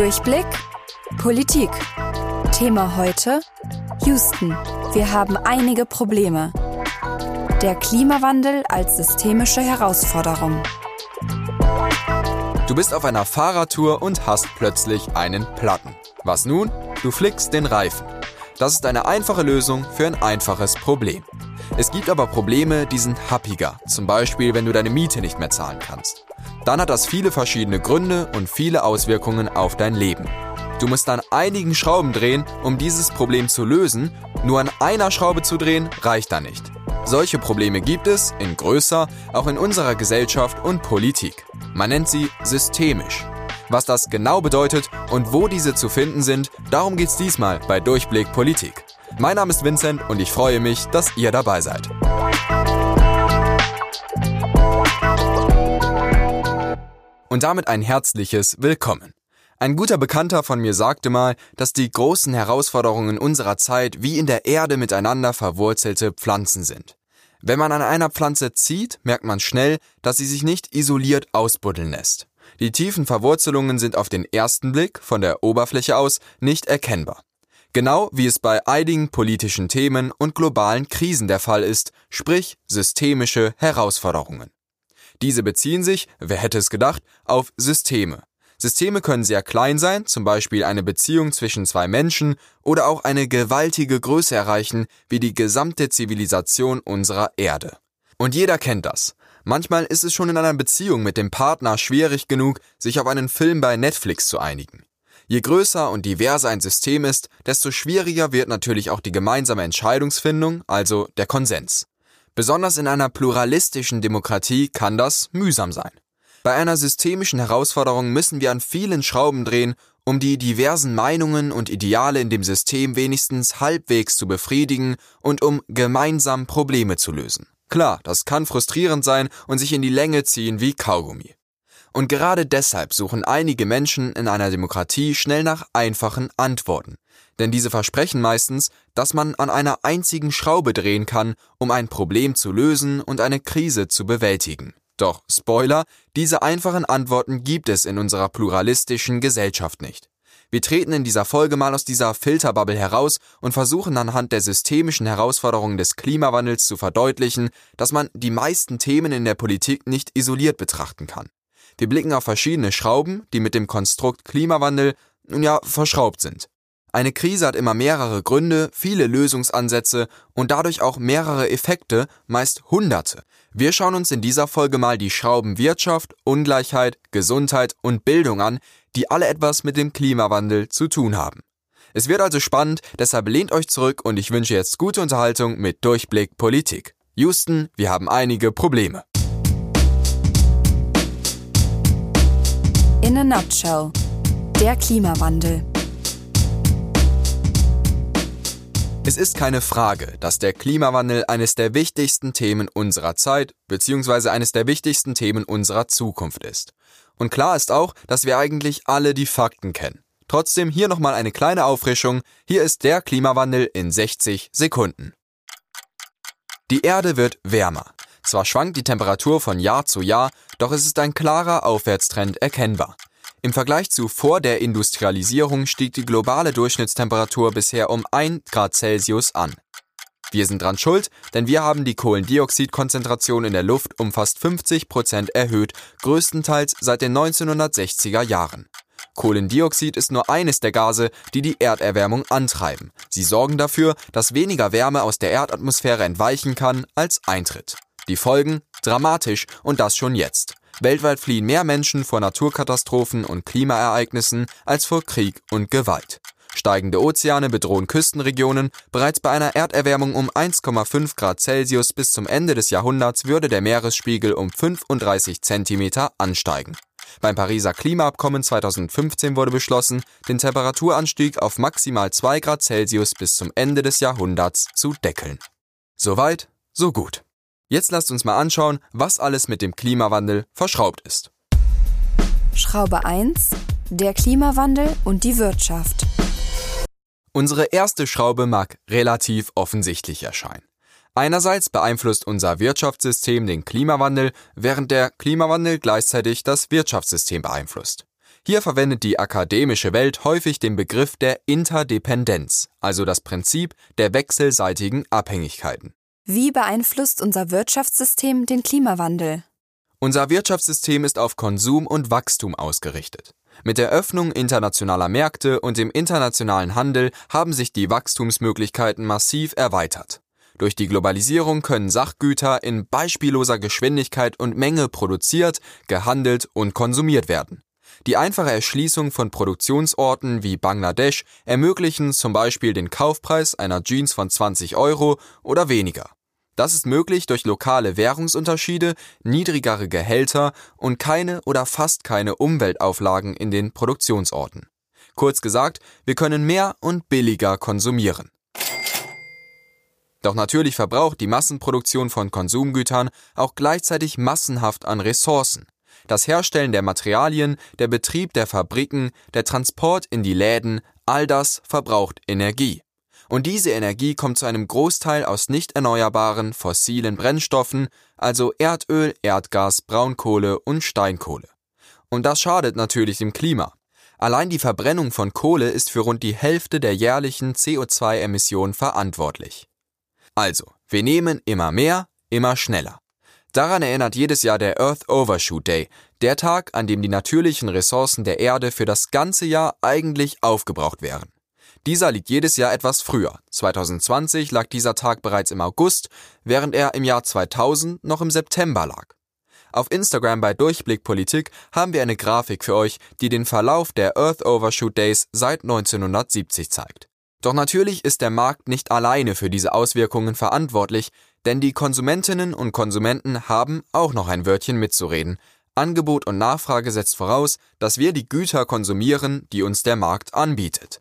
Durchblick Politik. Thema heute Houston. Wir haben einige Probleme. Der Klimawandel als systemische Herausforderung. Du bist auf einer Fahrradtour und hast plötzlich einen Platten. Was nun? Du flickst den Reifen. Das ist eine einfache Lösung für ein einfaches Problem. Es gibt aber Probleme, die sind happiger, zum Beispiel wenn du deine Miete nicht mehr zahlen kannst. Dann hat das viele verschiedene Gründe und viele Auswirkungen auf dein Leben. Du musst an einigen Schrauben drehen, um dieses Problem zu lösen, nur an einer Schraube zu drehen reicht da nicht. Solche Probleme gibt es, in größer, auch in unserer Gesellschaft und Politik. Man nennt sie systemisch. Was das genau bedeutet und wo diese zu finden sind, darum geht's diesmal bei Durchblick Politik. Mein Name ist Vincent und ich freue mich, dass ihr dabei seid. Und damit ein herzliches Willkommen. Ein guter Bekannter von mir sagte mal, dass die großen Herausforderungen unserer Zeit wie in der Erde miteinander verwurzelte Pflanzen sind. Wenn man an einer Pflanze zieht, merkt man schnell, dass sie sich nicht isoliert ausbuddeln lässt. Die tiefen Verwurzelungen sind auf den ersten Blick von der Oberfläche aus nicht erkennbar. Genau wie es bei einigen politischen Themen und globalen Krisen der Fall ist, sprich systemische Herausforderungen. Diese beziehen sich, wer hätte es gedacht, auf Systeme. Systeme können sehr klein sein, zum Beispiel eine Beziehung zwischen zwei Menschen, oder auch eine gewaltige Größe erreichen, wie die gesamte Zivilisation unserer Erde. Und jeder kennt das. Manchmal ist es schon in einer Beziehung mit dem Partner schwierig genug, sich auf einen Film bei Netflix zu einigen. Je größer und diverser ein System ist, desto schwieriger wird natürlich auch die gemeinsame Entscheidungsfindung, also der Konsens. Besonders in einer pluralistischen Demokratie kann das mühsam sein. Bei einer systemischen Herausforderung müssen wir an vielen Schrauben drehen, um die diversen Meinungen und Ideale in dem System wenigstens halbwegs zu befriedigen und um gemeinsam Probleme zu lösen. Klar, das kann frustrierend sein und sich in die Länge ziehen wie Kaugummi. Und gerade deshalb suchen einige Menschen in einer Demokratie schnell nach einfachen Antworten. Denn diese versprechen meistens, dass man an einer einzigen Schraube drehen kann, um ein Problem zu lösen und eine Krise zu bewältigen. Doch, Spoiler, diese einfachen Antworten gibt es in unserer pluralistischen Gesellschaft nicht. Wir treten in dieser Folge mal aus dieser Filterbubble heraus und versuchen anhand der systemischen Herausforderungen des Klimawandels zu verdeutlichen, dass man die meisten Themen in der Politik nicht isoliert betrachten kann. Wir blicken auf verschiedene Schrauben, die mit dem Konstrukt Klimawandel, nun ja, verschraubt sind. Eine Krise hat immer mehrere Gründe, viele Lösungsansätze und dadurch auch mehrere Effekte, meist Hunderte. Wir schauen uns in dieser Folge mal die Schrauben Wirtschaft, Ungleichheit, Gesundheit und Bildung an, die alle etwas mit dem Klimawandel zu tun haben. Es wird also spannend, deshalb lehnt euch zurück und ich wünsche jetzt gute Unterhaltung mit Durchblick Politik. Houston, wir haben einige Probleme. In a nutshell. Der Klimawandel. Es ist keine Frage, dass der Klimawandel eines der wichtigsten Themen unserer Zeit bzw. eines der wichtigsten Themen unserer Zukunft ist. Und klar ist auch, dass wir eigentlich alle die Fakten kennen. Trotzdem hier nochmal eine kleine Auffrischung. Hier ist der Klimawandel in 60 Sekunden. Die Erde wird wärmer. Zwar schwankt die Temperatur von Jahr zu Jahr, doch es ist ein klarer Aufwärtstrend erkennbar. Im Vergleich zu vor der Industrialisierung stieg die globale Durchschnittstemperatur bisher um 1 Grad Celsius an. Wir sind dran schuld, denn wir haben die Kohlendioxidkonzentration in der Luft um fast 50 Prozent erhöht, größtenteils seit den 1960er Jahren. Kohlendioxid ist nur eines der Gase, die die Erderwärmung antreiben. Sie sorgen dafür, dass weniger Wärme aus der Erdatmosphäre entweichen kann, als eintritt. Die Folgen? Dramatisch und das schon jetzt. Weltweit fliehen mehr Menschen vor Naturkatastrophen und Klimaereignissen als vor Krieg und Gewalt. Steigende Ozeane bedrohen Küstenregionen. Bereits bei einer Erderwärmung um 1,5 Grad Celsius bis zum Ende des Jahrhunderts würde der Meeresspiegel um 35 Zentimeter ansteigen. Beim Pariser Klimaabkommen 2015 wurde beschlossen, den Temperaturanstieg auf maximal 2 Grad Celsius bis zum Ende des Jahrhunderts zu deckeln. Soweit, so gut. Jetzt lasst uns mal anschauen, was alles mit dem Klimawandel verschraubt ist. Schraube 1. Der Klimawandel und die Wirtschaft. Unsere erste Schraube mag relativ offensichtlich erscheinen. Einerseits beeinflusst unser Wirtschaftssystem den Klimawandel, während der Klimawandel gleichzeitig das Wirtschaftssystem beeinflusst. Hier verwendet die akademische Welt häufig den Begriff der Interdependenz, also das Prinzip der wechselseitigen Abhängigkeiten. Wie beeinflusst unser Wirtschaftssystem den Klimawandel? Unser Wirtschaftssystem ist auf Konsum und Wachstum ausgerichtet. Mit der Öffnung internationaler Märkte und dem internationalen Handel haben sich die Wachstumsmöglichkeiten massiv erweitert. Durch die Globalisierung können Sachgüter in beispielloser Geschwindigkeit und Menge produziert, gehandelt und konsumiert werden. Die einfache Erschließung von Produktionsorten wie Bangladesch ermöglichen zum Beispiel den Kaufpreis einer Jeans von 20 Euro oder weniger. Das ist möglich durch lokale Währungsunterschiede, niedrigere Gehälter und keine oder fast keine Umweltauflagen in den Produktionsorten. Kurz gesagt, wir können mehr und billiger konsumieren. Doch natürlich verbraucht die Massenproduktion von Konsumgütern auch gleichzeitig massenhaft an Ressourcen. Das Herstellen der Materialien, der Betrieb der Fabriken, der Transport in die Läden, all das verbraucht Energie. Und diese Energie kommt zu einem Großteil aus nicht erneuerbaren fossilen Brennstoffen, also Erdöl, Erdgas, Braunkohle und Steinkohle. Und das schadet natürlich dem Klima. Allein die Verbrennung von Kohle ist für rund die Hälfte der jährlichen CO2-Emissionen verantwortlich. Also, wir nehmen immer mehr, immer schneller. Daran erinnert jedes Jahr der Earth Overshoot Day, der Tag, an dem die natürlichen Ressourcen der Erde für das ganze Jahr eigentlich aufgebraucht wären. Dieser liegt jedes Jahr etwas früher. 2020 lag dieser Tag bereits im August, während er im Jahr 2000 noch im September lag. Auf Instagram bei Durchblick Politik haben wir eine Grafik für euch, die den Verlauf der Earth Overshoot Days seit 1970 zeigt. Doch natürlich ist der Markt nicht alleine für diese Auswirkungen verantwortlich, denn die Konsumentinnen und Konsumenten haben auch noch ein Wörtchen mitzureden. Angebot und Nachfrage setzt voraus, dass wir die Güter konsumieren, die uns der Markt anbietet.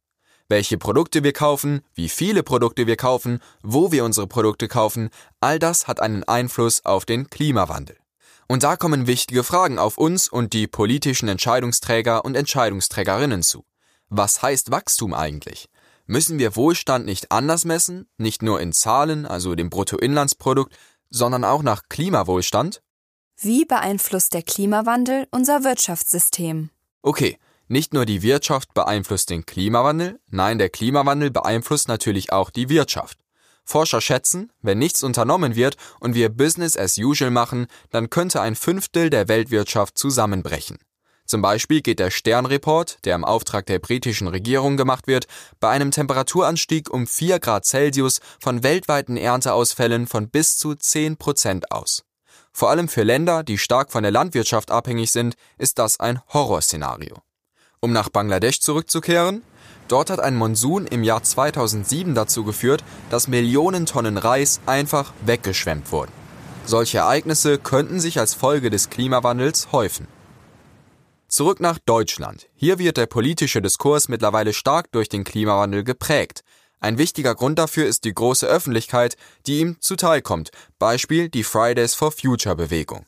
Welche Produkte wir kaufen, wie viele Produkte wir kaufen, wo wir unsere Produkte kaufen, all das hat einen Einfluss auf den Klimawandel. Und da kommen wichtige Fragen auf uns und die politischen Entscheidungsträger und Entscheidungsträgerinnen zu. Was heißt Wachstum eigentlich? Müssen wir Wohlstand nicht anders messen, nicht nur in Zahlen, also dem Bruttoinlandsprodukt, sondern auch nach Klimawohlstand? Wie beeinflusst der Klimawandel unser Wirtschaftssystem? Okay, nicht nur die Wirtschaft beeinflusst den Klimawandel, nein, der Klimawandel beeinflusst natürlich auch die Wirtschaft. Forscher schätzen, wenn nichts unternommen wird und wir Business as usual machen, dann könnte ein Fünftel der Weltwirtschaft zusammenbrechen. Zum Beispiel geht der Sternreport, der im Auftrag der britischen Regierung gemacht wird, bei einem Temperaturanstieg um 4 Grad Celsius von weltweiten Ernteausfällen von bis zu 10 Prozent aus. Vor allem für Länder, die stark von der Landwirtschaft abhängig sind, ist das ein Horrorszenario. Um nach Bangladesch zurückzukehren, dort hat ein Monsun im Jahr 2007 dazu geführt, dass Millionen Tonnen Reis einfach weggeschwemmt wurden. Solche Ereignisse könnten sich als Folge des Klimawandels häufen. Zurück nach Deutschland. Hier wird der politische Diskurs mittlerweile stark durch den Klimawandel geprägt. Ein wichtiger Grund dafür ist die große Öffentlichkeit, die ihm zuteilkommt, Beispiel die Fridays for Future Bewegung.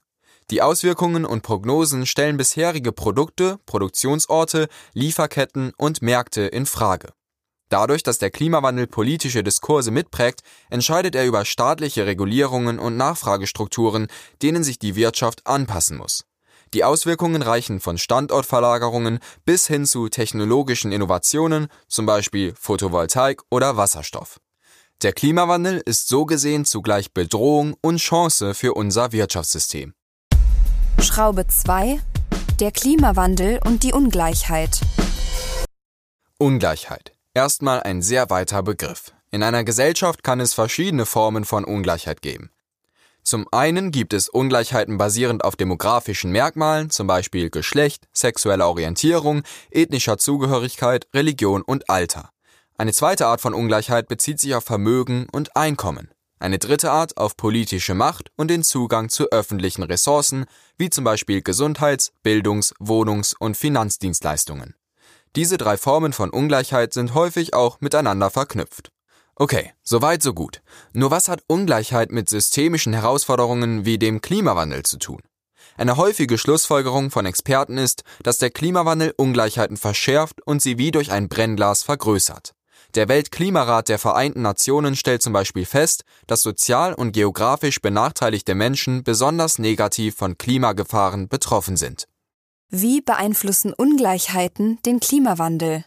Die Auswirkungen und Prognosen stellen bisherige Produkte, Produktionsorte, Lieferketten und Märkte in Frage. Dadurch, dass der Klimawandel politische Diskurse mitprägt, entscheidet er über staatliche Regulierungen und Nachfragestrukturen, denen sich die Wirtschaft anpassen muss. Die Auswirkungen reichen von Standortverlagerungen bis hin zu technologischen Innovationen, zum Beispiel Photovoltaik oder Wasserstoff. Der Klimawandel ist so gesehen zugleich Bedrohung und Chance für unser Wirtschaftssystem. Schraube 2 Der Klimawandel und die Ungleichheit. Ungleichheit. Erstmal ein sehr weiter Begriff. In einer Gesellschaft kann es verschiedene Formen von Ungleichheit geben. Zum einen gibt es Ungleichheiten basierend auf demografischen Merkmalen, zum Beispiel Geschlecht, sexueller Orientierung, ethnischer Zugehörigkeit, Religion und Alter. Eine zweite Art von Ungleichheit bezieht sich auf Vermögen und Einkommen. Eine dritte Art auf politische Macht und den Zugang zu öffentlichen Ressourcen, wie zum Beispiel Gesundheits-, Bildungs-, Wohnungs- und Finanzdienstleistungen. Diese drei Formen von Ungleichheit sind häufig auch miteinander verknüpft. Okay, soweit so gut. Nur was hat Ungleichheit mit systemischen Herausforderungen wie dem Klimawandel zu tun? Eine häufige Schlussfolgerung von Experten ist, dass der Klimawandel Ungleichheiten verschärft und sie wie durch ein Brennglas vergrößert. Der Weltklimarat der Vereinten Nationen stellt zum Beispiel fest, dass sozial und geografisch benachteiligte Menschen besonders negativ von Klimagefahren betroffen sind. Wie beeinflussen Ungleichheiten den Klimawandel?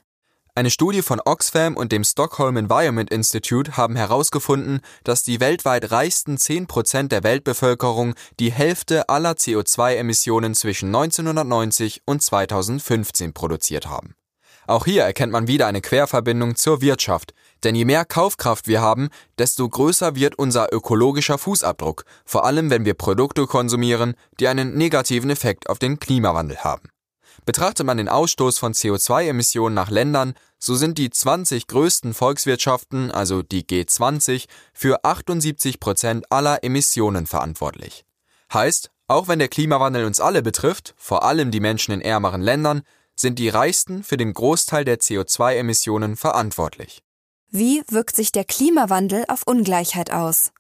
Eine Studie von Oxfam und dem Stockholm Environment Institute haben herausgefunden, dass die weltweit reichsten 10 Prozent der Weltbevölkerung die Hälfte aller CO2-Emissionen zwischen 1990 und 2015 produziert haben. Auch hier erkennt man wieder eine Querverbindung zur Wirtschaft, denn je mehr Kaufkraft wir haben, desto größer wird unser ökologischer Fußabdruck, vor allem wenn wir Produkte konsumieren, die einen negativen Effekt auf den Klimawandel haben. Betrachtet man den Ausstoß von CO2-Emissionen nach Ländern, so sind die 20 größten Volkswirtschaften, also die G20, für 78 Prozent aller Emissionen verantwortlich. Heißt, auch wenn der Klimawandel uns alle betrifft, vor allem die Menschen in ärmeren Ländern, sind die Reichsten für den Großteil der CO2-Emissionen verantwortlich. Wie wirkt sich der Klimawandel auf Ungleichheit aus?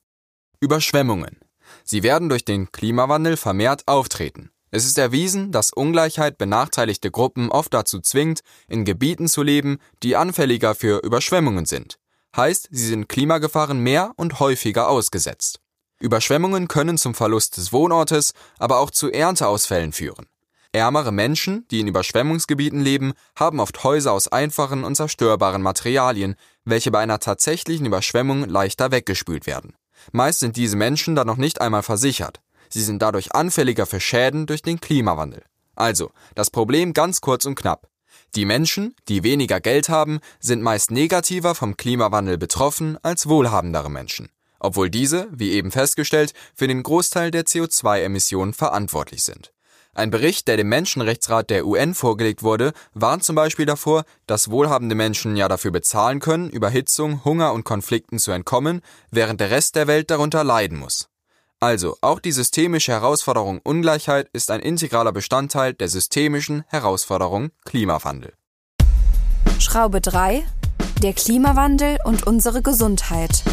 Überschwemmungen. Sie werden durch den Klimawandel vermehrt auftreten. Es ist erwiesen, dass Ungleichheit benachteiligte Gruppen oft dazu zwingt, in Gebieten zu leben, die anfälliger für Überschwemmungen sind. Heißt, sie sind Klimagefahren mehr und häufiger ausgesetzt. Überschwemmungen können zum Verlust des Wohnortes, aber auch zu Ernteausfällen führen. Ärmere Menschen, die in Überschwemmungsgebieten leben, haben oft Häuser aus einfachen und zerstörbaren Materialien, welche bei einer tatsächlichen Überschwemmung leichter weggespült werden. Meist sind diese Menschen dann noch nicht einmal versichert. Sie sind dadurch anfälliger für Schäden durch den Klimawandel. Also, das Problem ganz kurz und knapp. Die Menschen, die weniger Geld haben, sind meist negativer vom Klimawandel betroffen als wohlhabendere Menschen, obwohl diese, wie eben festgestellt, für den Großteil der CO2-Emissionen verantwortlich sind. Ein Bericht, der dem Menschenrechtsrat der UN vorgelegt wurde, warnt zum Beispiel davor, dass wohlhabende Menschen ja dafür bezahlen können, Überhitzung, Hunger und Konflikten zu entkommen, während der Rest der Welt darunter leiden muss. Also, auch die systemische Herausforderung Ungleichheit ist ein integraler Bestandteil der systemischen Herausforderung Klimawandel. Schraube 3 Der Klimawandel und unsere Gesundheit.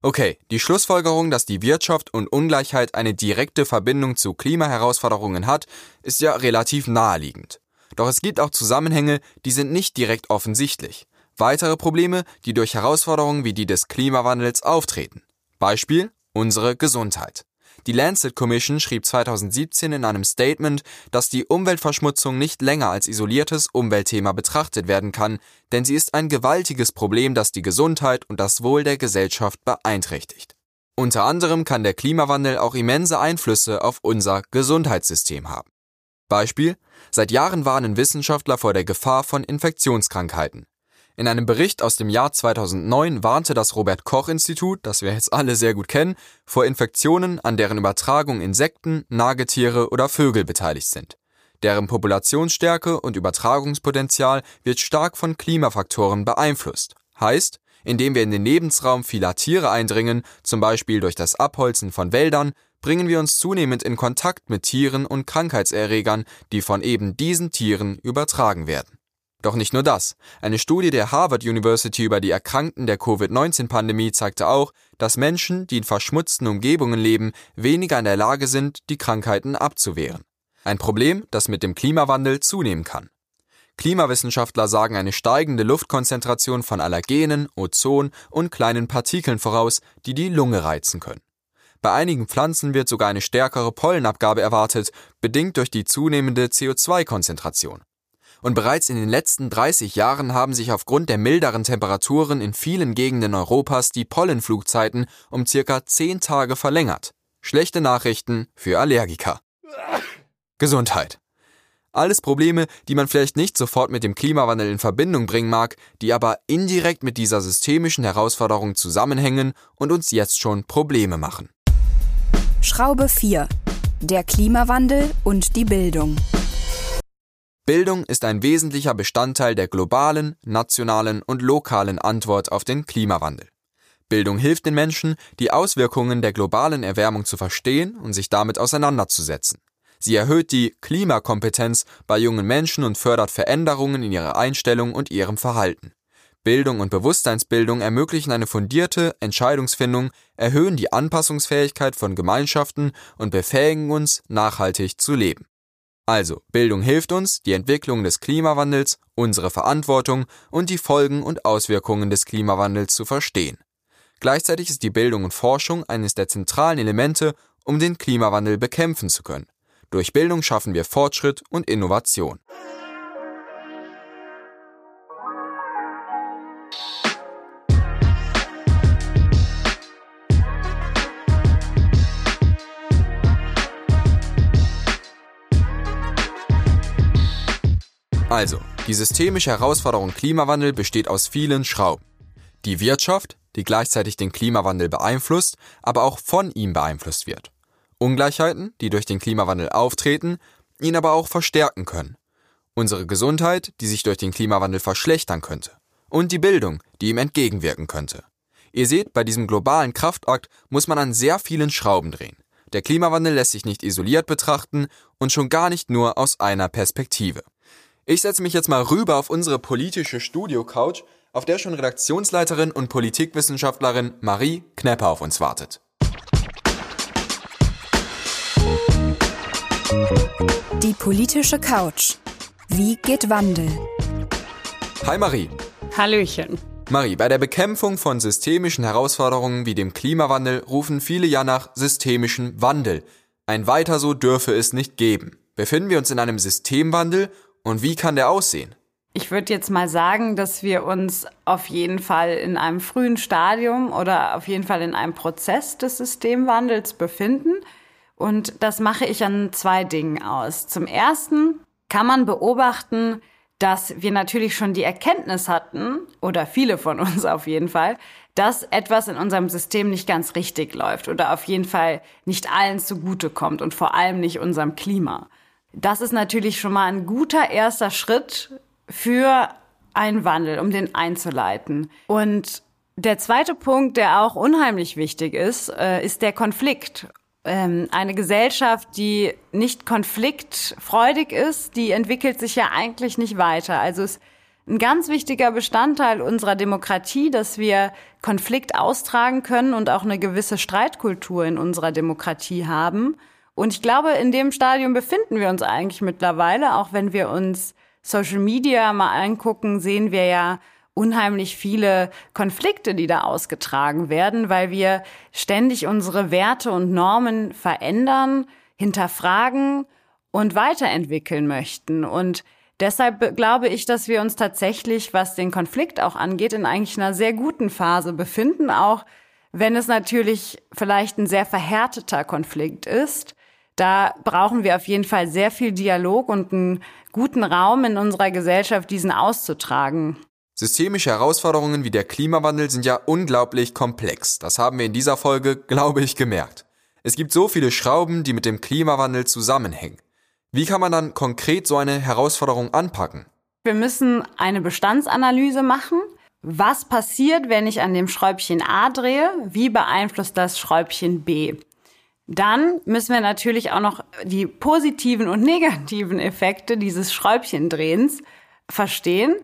Okay, die Schlussfolgerung, dass die Wirtschaft und Ungleichheit eine direkte Verbindung zu Klimaherausforderungen hat, ist ja relativ naheliegend. Doch es gibt auch Zusammenhänge, die sind nicht direkt offensichtlich. Weitere Probleme, die durch Herausforderungen wie die des Klimawandels auftreten. Beispiel unsere Gesundheit. Die Lancet Commission schrieb 2017 in einem Statement, dass die Umweltverschmutzung nicht länger als isoliertes Umweltthema betrachtet werden kann, denn sie ist ein gewaltiges Problem, das die Gesundheit und das Wohl der Gesellschaft beeinträchtigt. Unter anderem kann der Klimawandel auch immense Einflüsse auf unser Gesundheitssystem haben. Beispiel Seit Jahren warnen Wissenschaftler vor der Gefahr von Infektionskrankheiten. In einem Bericht aus dem Jahr 2009 warnte das Robert Koch Institut, das wir jetzt alle sehr gut kennen, vor Infektionen, an deren Übertragung Insekten, Nagetiere oder Vögel beteiligt sind. Deren Populationsstärke und Übertragungspotenzial wird stark von Klimafaktoren beeinflusst. Heißt, indem wir in den Lebensraum vieler Tiere eindringen, zum Beispiel durch das Abholzen von Wäldern, bringen wir uns zunehmend in Kontakt mit Tieren und Krankheitserregern, die von eben diesen Tieren übertragen werden. Doch nicht nur das. Eine Studie der Harvard University über die Erkrankten der Covid-19-Pandemie zeigte auch, dass Menschen, die in verschmutzten Umgebungen leben, weniger in der Lage sind, die Krankheiten abzuwehren. Ein Problem, das mit dem Klimawandel zunehmen kann. Klimawissenschaftler sagen eine steigende Luftkonzentration von Allergenen, Ozon und kleinen Partikeln voraus, die die Lunge reizen können. Bei einigen Pflanzen wird sogar eine stärkere Pollenabgabe erwartet, bedingt durch die zunehmende CO2-Konzentration und bereits in den letzten 30 Jahren haben sich aufgrund der milderen Temperaturen in vielen Gegenden Europas die Pollenflugzeiten um circa 10 Tage verlängert. Schlechte Nachrichten für Allergiker. Gesundheit. Alles Probleme, die man vielleicht nicht sofort mit dem Klimawandel in Verbindung bringen mag, die aber indirekt mit dieser systemischen Herausforderung zusammenhängen und uns jetzt schon Probleme machen. Schraube 4. Der Klimawandel und die Bildung. Bildung ist ein wesentlicher Bestandteil der globalen, nationalen und lokalen Antwort auf den Klimawandel. Bildung hilft den Menschen, die Auswirkungen der globalen Erwärmung zu verstehen und sich damit auseinanderzusetzen. Sie erhöht die Klimakompetenz bei jungen Menschen und fördert Veränderungen in ihrer Einstellung und ihrem Verhalten. Bildung und Bewusstseinsbildung ermöglichen eine fundierte Entscheidungsfindung, erhöhen die Anpassungsfähigkeit von Gemeinschaften und befähigen uns, nachhaltig zu leben. Also, Bildung hilft uns, die Entwicklung des Klimawandels, unsere Verantwortung und die Folgen und Auswirkungen des Klimawandels zu verstehen. Gleichzeitig ist die Bildung und Forschung eines der zentralen Elemente, um den Klimawandel bekämpfen zu können. Durch Bildung schaffen wir Fortschritt und Innovation. Also, die systemische Herausforderung Klimawandel besteht aus vielen Schrauben. Die Wirtschaft, die gleichzeitig den Klimawandel beeinflusst, aber auch von ihm beeinflusst wird. Ungleichheiten, die durch den Klimawandel auftreten, ihn aber auch verstärken können. Unsere Gesundheit, die sich durch den Klimawandel verschlechtern könnte. Und die Bildung, die ihm entgegenwirken könnte. Ihr seht, bei diesem globalen Kraftakt muss man an sehr vielen Schrauben drehen. Der Klimawandel lässt sich nicht isoliert betrachten und schon gar nicht nur aus einer Perspektive. Ich setze mich jetzt mal rüber auf unsere politische Studio-Couch, auf der schon Redaktionsleiterin und Politikwissenschaftlerin Marie Knepper auf uns wartet. Die politische Couch. Wie geht Wandel? Hi Marie. Hallöchen. Marie, bei der Bekämpfung von systemischen Herausforderungen wie dem Klimawandel rufen viele ja nach systemischem Wandel. Ein weiter so dürfe es nicht geben. Befinden wir uns in einem Systemwandel und wie kann der aussehen? Ich würde jetzt mal sagen, dass wir uns auf jeden Fall in einem frühen Stadium oder auf jeden Fall in einem Prozess des Systemwandels befinden. Und das mache ich an zwei Dingen aus. Zum ersten kann man beobachten, dass wir natürlich schon die Erkenntnis hatten, oder viele von uns auf jeden Fall, dass etwas in unserem System nicht ganz richtig läuft oder auf jeden Fall nicht allen zugutekommt und vor allem nicht unserem Klima. Das ist natürlich schon mal ein guter erster Schritt für einen Wandel, um den einzuleiten. Und der zweite Punkt, der auch unheimlich wichtig ist, äh, ist der Konflikt. Ähm, eine Gesellschaft, die nicht konfliktfreudig ist, die entwickelt sich ja eigentlich nicht weiter. Also es ist ein ganz wichtiger Bestandteil unserer Demokratie, dass wir Konflikt austragen können und auch eine gewisse Streitkultur in unserer Demokratie haben. Und ich glaube, in dem Stadium befinden wir uns eigentlich mittlerweile, auch wenn wir uns Social Media mal angucken, sehen wir ja unheimlich viele Konflikte, die da ausgetragen werden, weil wir ständig unsere Werte und Normen verändern, hinterfragen und weiterentwickeln möchten. Und deshalb glaube ich, dass wir uns tatsächlich, was den Konflikt auch angeht, in eigentlich einer sehr guten Phase befinden, auch wenn es natürlich vielleicht ein sehr verhärteter Konflikt ist. Da brauchen wir auf jeden Fall sehr viel Dialog und einen guten Raum in unserer Gesellschaft, diesen auszutragen. Systemische Herausforderungen wie der Klimawandel sind ja unglaublich komplex. Das haben wir in dieser Folge, glaube ich, gemerkt. Es gibt so viele Schrauben, die mit dem Klimawandel zusammenhängen. Wie kann man dann konkret so eine Herausforderung anpacken? Wir müssen eine Bestandsanalyse machen. Was passiert, wenn ich an dem Schräubchen A drehe? Wie beeinflusst das Schräubchen B? Dann müssen wir natürlich auch noch die positiven und negativen Effekte dieses Schräubchendrehens verstehen.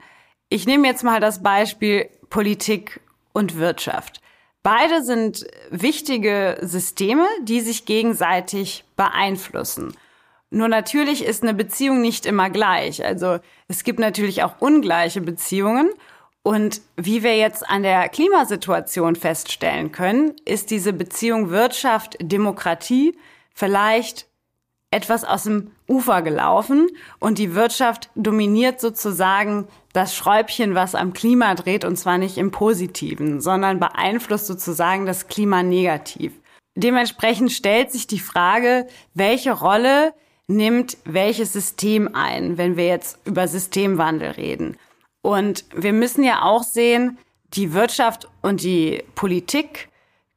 Ich nehme jetzt mal das Beispiel Politik und Wirtschaft. Beide sind wichtige Systeme, die sich gegenseitig beeinflussen. Nur natürlich ist eine Beziehung nicht immer gleich. Also es gibt natürlich auch ungleiche Beziehungen und wie wir jetzt an der Klimasituation feststellen können, ist diese Beziehung Wirtschaft, Demokratie vielleicht etwas aus dem Ufer gelaufen und die Wirtschaft dominiert sozusagen das Schräubchen, was am Klima dreht und zwar nicht im Positiven, sondern beeinflusst sozusagen das Klima negativ. Dementsprechend stellt sich die Frage, welche Rolle nimmt welches System ein, wenn wir jetzt über Systemwandel reden. Und wir müssen ja auch sehen, die Wirtschaft und die Politik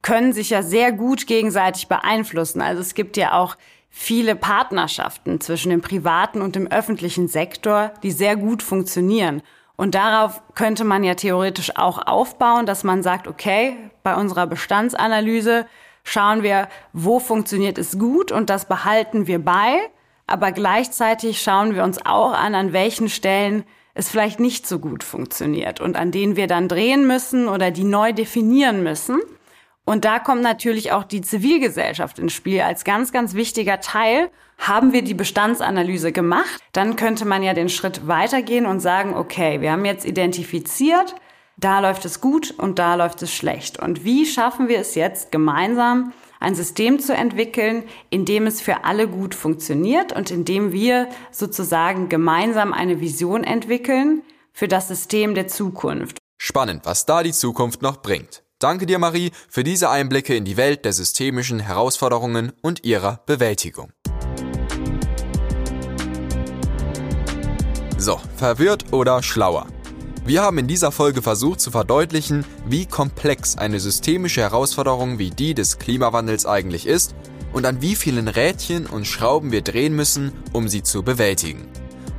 können sich ja sehr gut gegenseitig beeinflussen. Also es gibt ja auch viele Partnerschaften zwischen dem privaten und dem öffentlichen Sektor, die sehr gut funktionieren. Und darauf könnte man ja theoretisch auch aufbauen, dass man sagt, okay, bei unserer Bestandsanalyse schauen wir, wo funktioniert es gut und das behalten wir bei. Aber gleichzeitig schauen wir uns auch an, an welchen Stellen es vielleicht nicht so gut funktioniert und an denen wir dann drehen müssen oder die neu definieren müssen. Und da kommt natürlich auch die Zivilgesellschaft ins Spiel als ganz, ganz wichtiger Teil. Haben wir die Bestandsanalyse gemacht, dann könnte man ja den Schritt weitergehen und sagen, okay, wir haben jetzt identifiziert, da läuft es gut und da läuft es schlecht. Und wie schaffen wir es jetzt gemeinsam, ein System zu entwickeln, in dem es für alle gut funktioniert und in dem wir sozusagen gemeinsam eine Vision entwickeln für das System der Zukunft. Spannend, was da die Zukunft noch bringt. Danke dir, Marie, für diese Einblicke in die Welt der systemischen Herausforderungen und ihrer Bewältigung. So, verwirrt oder schlauer? Wir haben in dieser Folge versucht zu verdeutlichen, wie komplex eine systemische Herausforderung wie die des Klimawandels eigentlich ist und an wie vielen Rädchen und Schrauben wir drehen müssen, um sie zu bewältigen.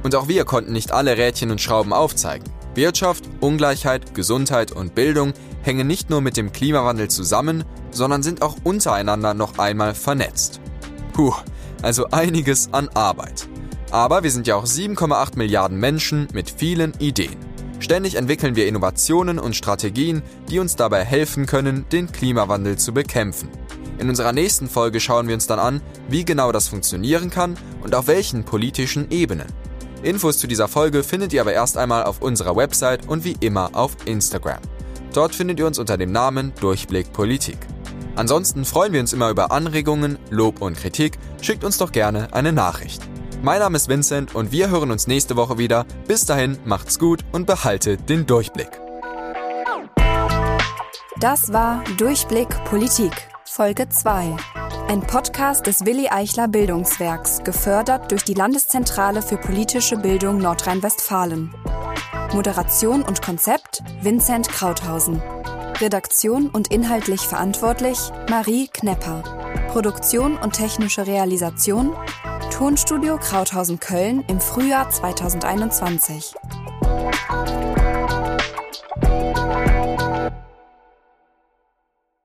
Und auch wir konnten nicht alle Rädchen und Schrauben aufzeigen. Wirtschaft, Ungleichheit, Gesundheit und Bildung hängen nicht nur mit dem Klimawandel zusammen, sondern sind auch untereinander noch einmal vernetzt. Puh, also einiges an Arbeit. Aber wir sind ja auch 7,8 Milliarden Menschen mit vielen Ideen. Ständig entwickeln wir Innovationen und Strategien, die uns dabei helfen können, den Klimawandel zu bekämpfen. In unserer nächsten Folge schauen wir uns dann an, wie genau das funktionieren kann und auf welchen politischen Ebenen. Infos zu dieser Folge findet ihr aber erst einmal auf unserer Website und wie immer auf Instagram. Dort findet ihr uns unter dem Namen Durchblick Politik. Ansonsten freuen wir uns immer über Anregungen, Lob und Kritik. Schickt uns doch gerne eine Nachricht. Mein Name ist Vincent und wir hören uns nächste Woche wieder. Bis dahin, macht's gut und behaltet den Durchblick. Das war Durchblick Politik, Folge 2. Ein Podcast des Willi Eichler Bildungswerks, gefördert durch die Landeszentrale für politische Bildung Nordrhein-Westfalen. Moderation und Konzept Vincent Krauthausen. Redaktion und inhaltlich verantwortlich Marie Knepper. Produktion und technische Realisation Tonstudio Krauthausen Köln im Frühjahr 2021.